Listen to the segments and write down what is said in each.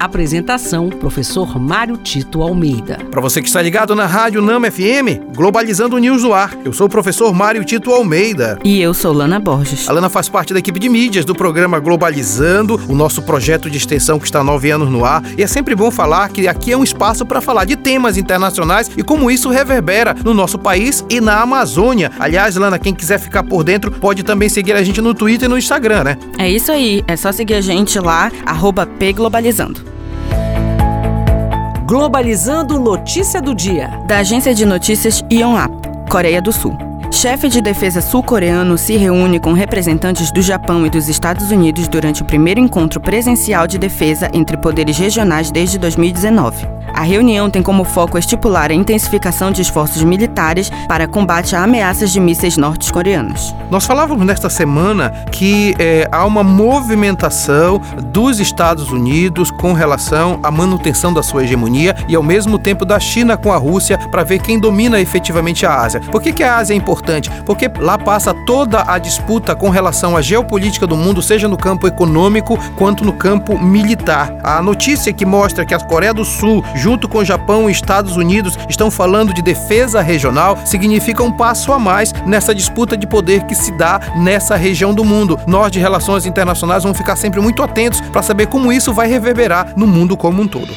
Apresentação: Professor Mário Tito Almeida. Para você que está ligado na Rádio Nama FM, Globalizando News no ar. Eu sou o professor Mário Tito Almeida. E eu sou Lana Borges. A Lana faz parte da equipe de mídias do programa Globalizando, o nosso projeto de extensão que está há nove anos no ar. E é sempre bom falar que aqui é um espaço para falar de temas internacionais e como isso reverbera no nosso país e na Amazônia. Aliás, Lana, quem quiser ficar por dentro pode também seguir a gente no Twitter e no Instagram, né? É isso aí, é só seguir a gente lá, arroba pglobalizando. Globalizando notícia do dia. Da agência de notícias Yonhap, Coreia do Sul. Chefe de defesa sul-coreano se reúne com representantes do Japão e dos Estados Unidos durante o primeiro encontro presencial de defesa entre poderes regionais desde 2019. A reunião tem como foco estipular a intensificação de esforços militares para combate a ameaças de mísseis norte-coreanos. Nós falávamos nesta semana que é, há uma movimentação dos Estados Unidos com relação à manutenção da sua hegemonia e, ao mesmo tempo, da China com a Rússia para ver quem domina efetivamente a Ásia. Por que, que a Ásia é importante? Porque lá passa toda a disputa com relação à geopolítica do mundo, seja no campo econômico quanto no campo militar. A notícia que mostra que a Coreia do Sul, junto com o Japão e Estados Unidos, estão falando de defesa regional, significa um passo a mais nessa disputa de poder que se dá nessa região do mundo. Nós, de relações internacionais, vamos ficar sempre muito atentos para saber como isso vai reverberar no mundo como um todo.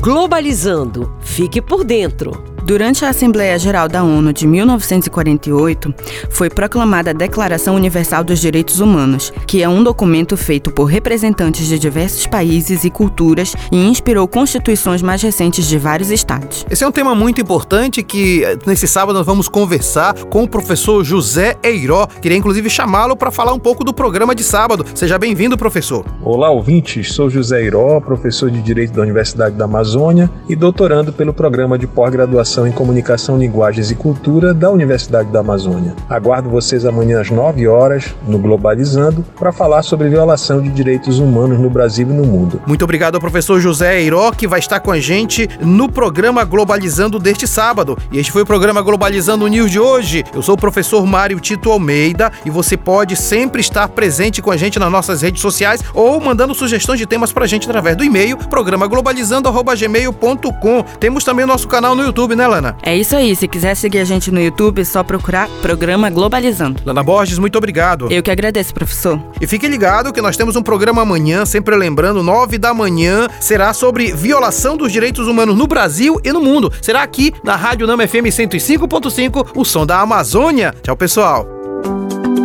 Globalizando. Fique por dentro. Durante a Assembleia Geral da ONU de 1948, foi proclamada a Declaração Universal dos Direitos Humanos, que é um documento feito por representantes de diversos países e culturas e inspirou constituições mais recentes de vários estados. Esse é um tema muito importante que eh, nesse sábado nós vamos conversar com o professor José Eiró. Queria inclusive chamá-lo para falar um pouco do programa de sábado. Seja bem-vindo, professor. Olá, ouvintes. Sou José Eiró, professor de Direito da Universidade da Amazônia e doutorando pelo programa de pós-graduação em Comunicação, Linguagens e Cultura da Universidade da Amazônia. Aguardo vocês amanhã às 9 horas no Globalizando para falar sobre violação de direitos humanos no Brasil e no mundo. Muito obrigado ao professor José Eiró, que vai estar com a gente no programa Globalizando deste sábado. E este foi o programa Globalizando News de hoje. Eu sou o professor Mário Tito Almeida e você pode sempre estar presente com a gente nas nossas redes sociais ou mandando sugestões de temas para a gente através do e-mail programaglobalizando.gmail.com. Temos também o nosso canal no YouTube, né, Lana? É isso aí. Se quiser seguir a gente no YouTube, é só procurar Programa Globalizando. Lana Borges, muito obrigado. Eu que agradeço, professor. E fique ligado que nós temos um programa amanhã, sempre lembrando, nove da manhã, será sobre violação dos direitos humanos no Brasil e no mundo. Será aqui na Rádio Nama FM 105.5, o som da Amazônia. Tchau, pessoal.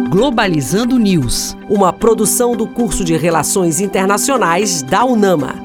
Globalizando News, uma produção do curso de Relações Internacionais da UNAMA.